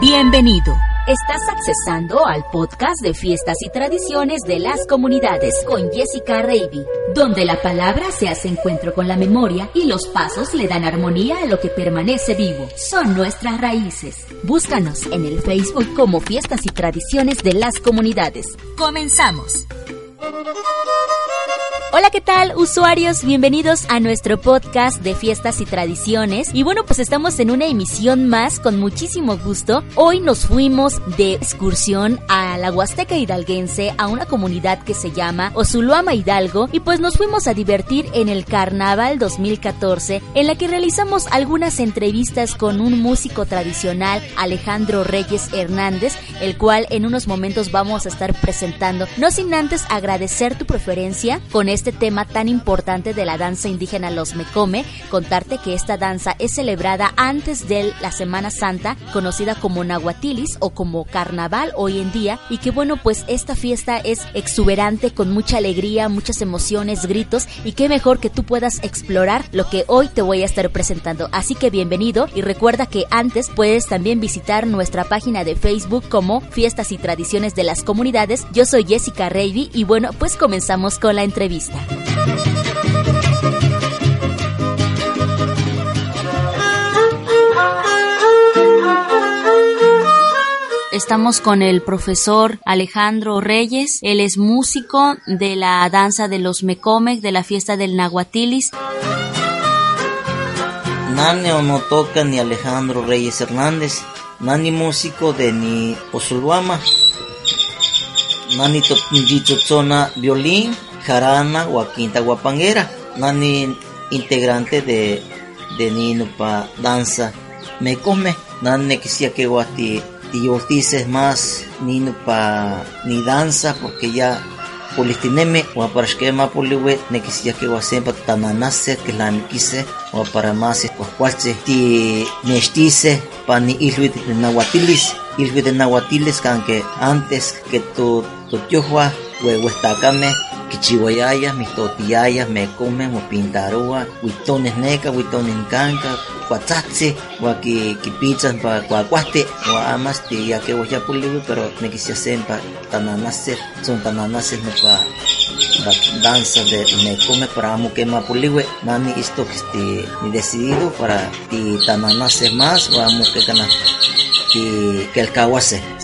Bienvenido. Estás accesando al podcast de fiestas y tradiciones de las comunidades con Jessica Reiby, donde la palabra se hace encuentro con la memoria y los pasos le dan armonía a lo que permanece vivo. Son nuestras raíces. Búscanos en el Facebook como Fiestas y Tradiciones de las Comunidades. Comenzamos. Hola, ¿qué tal usuarios? Bienvenidos a nuestro podcast de fiestas y tradiciones. Y bueno, pues estamos en una emisión más con muchísimo gusto. Hoy nos fuimos de excursión a la Huasteca Hidalguense, a una comunidad que se llama Osuluama Hidalgo. Y pues nos fuimos a divertir en el Carnaval 2014, en la que realizamos algunas entrevistas con un músico tradicional, Alejandro Reyes Hernández, el cual en unos momentos vamos a estar presentando. No sin antes agradecer tu preferencia con este tema tan importante de la danza indígena Los Mecome, contarte que esta danza es celebrada antes de la Semana Santa, conocida como Nahuatilis o como Carnaval hoy en día, y que bueno, pues esta fiesta es exuberante con mucha alegría, muchas emociones, gritos, y qué mejor que tú puedas explorar lo que hoy te voy a estar presentando. Así que bienvenido y recuerda que antes puedes también visitar nuestra página de Facebook como Fiestas y Tradiciones de las Comunidades. Yo soy Jessica Reiby y bueno, pues comenzamos con la entrevista. Estamos con el profesor Alejandro Reyes. Él es músico de la danza de los Mecomec, de la fiesta del Nahuatilis. Nani o no toca ni Alejandro Reyes Hernández, nani músico de ni Osuluama, nani zona violín, jarana o quinta guapanguera, nani integrante de de ni pa danza. Me come, nani que que guati dices más ni pa ni danza porque ya pulistineme o para esquema puliwe ne quisia que wasempa tananase que la quise o más pues cuache ti nestice pa ni ilhuit de nahuatilis ilhuit de nahuatilis que antes que tu tu tiohua huehuestacame kichiwayayas, mis totiyayas, me comen, o pintarua, huitones neca, huitones canca, cuatzatzi, wa ki, ki pizzas pa cuacuaste, wa amas ti ya que puliwi, pero me quise hacer pa tananacer, son tananacer no pa danza de me come para amo que ma puliwe, nani esto que ni decidido para tananacer más, o amo que cana, que el kawase.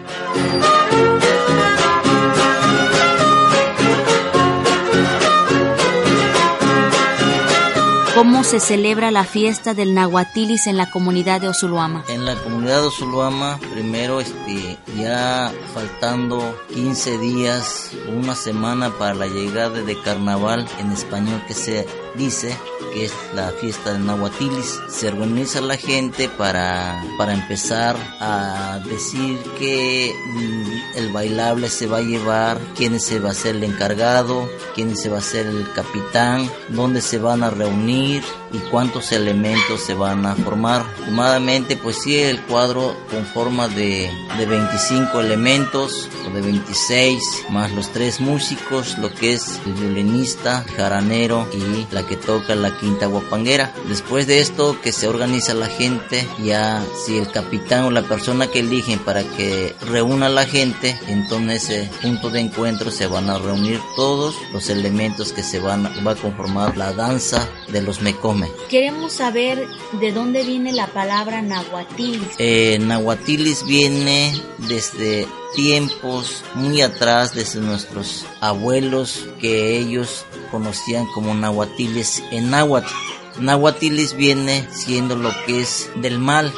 ¿Cómo se celebra la fiesta del Nahuatilis en la comunidad de Osuluama? En la comunidad de Osuluama, primero este, ya faltando 15 días, una semana para la llegada de carnaval en español que se dice, es la fiesta del Nahuatilis. Se organiza la gente para, para empezar a decir que mm, el bailable se va a llevar, quién se va a ser el encargado, quién se va a ser el capitán, dónde se van a reunir y cuántos elementos se van a formar. Aproximadamente, pues sí, el cuadro conforma de, de 25 elementos o de 26, más los tres músicos, lo que es el violinista, jaranero y la que toca la quinta guapanguera. Después de esto, que se organiza la gente, ya si el capitán o la persona que eligen para que reúna a la gente, entonces en ese punto de encuentro se van a reunir todos los elementos que se van va a conformar la danza de los mecome. Queremos saber de dónde viene la palabra nahuatilis. Eh, nahuatilis viene desde tiempos muy atrás desde nuestros abuelos que ellos conocían como nahuatiles en náhuatl. Nahuatiles viene siendo lo que es del mal,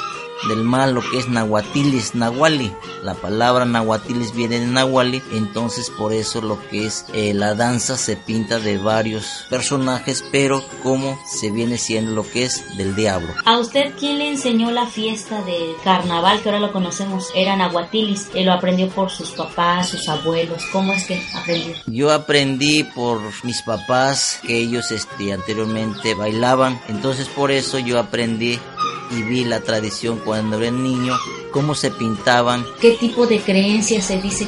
del mal, lo que es nahuatilis, nahuali. La palabra nahuatilis viene de nahuali, entonces por eso lo que es eh, la danza se pinta de varios personajes, pero como se viene siendo lo que es del diablo. ¿A usted quién le enseñó la fiesta del carnaval que ahora lo conocemos? Era nahuatilis, él lo aprendió por sus papás, sus abuelos, ¿cómo es que aprendió? Yo aprendí por mis papás que ellos este, anteriormente bailaban, entonces por eso yo aprendí y vi la tradición cuando era niño, cómo se pintaban. ¿Qué tipo de creencias se dice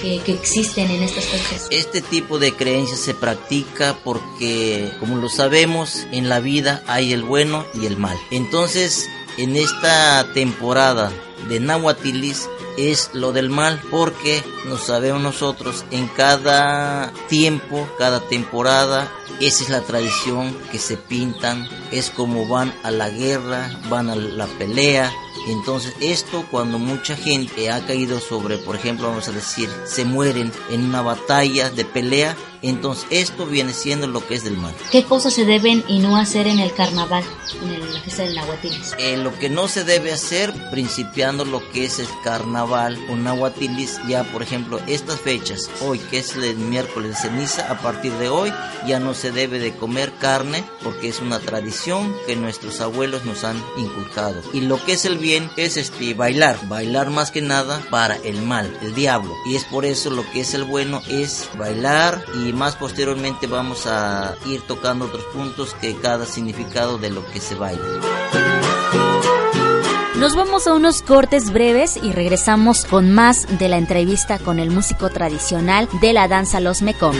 que, que, existen en estas fechas? Este tipo de creencias se practica porque, como lo sabemos, en la vida hay el bueno y el mal. Entonces, en esta temporada de Nahuatilis es lo del mal porque nos sabemos nosotros en cada tiempo, cada temporada, esa es la tradición que se pintan, es como van a la guerra, van a la pelea, entonces esto cuando mucha gente ha caído sobre, por ejemplo, vamos a decir, se mueren en una batalla de pelea, entonces esto viene siendo lo que es del mal. ¿Qué cosas se deben y no hacer en el carnaval, en la fiesta del Nahuatilis? Eh, lo que no se debe hacer, principiando lo que es el carnaval o Nahuatilis, ya por ejemplo estas fechas, hoy que es el miércoles de ceniza, a partir de hoy ya no se debe de comer carne porque es una tradición que nuestros abuelos nos han inculcado. Y lo que es el bien es este bailar, bailar más que nada para el mal, el diablo. Y es por eso lo que es el bueno es bailar y y más posteriormente vamos a ir tocando otros puntos que cada significado de lo que se baila. Nos vamos a unos cortes breves y regresamos con más de la entrevista con el músico tradicional de la danza Los Mekong.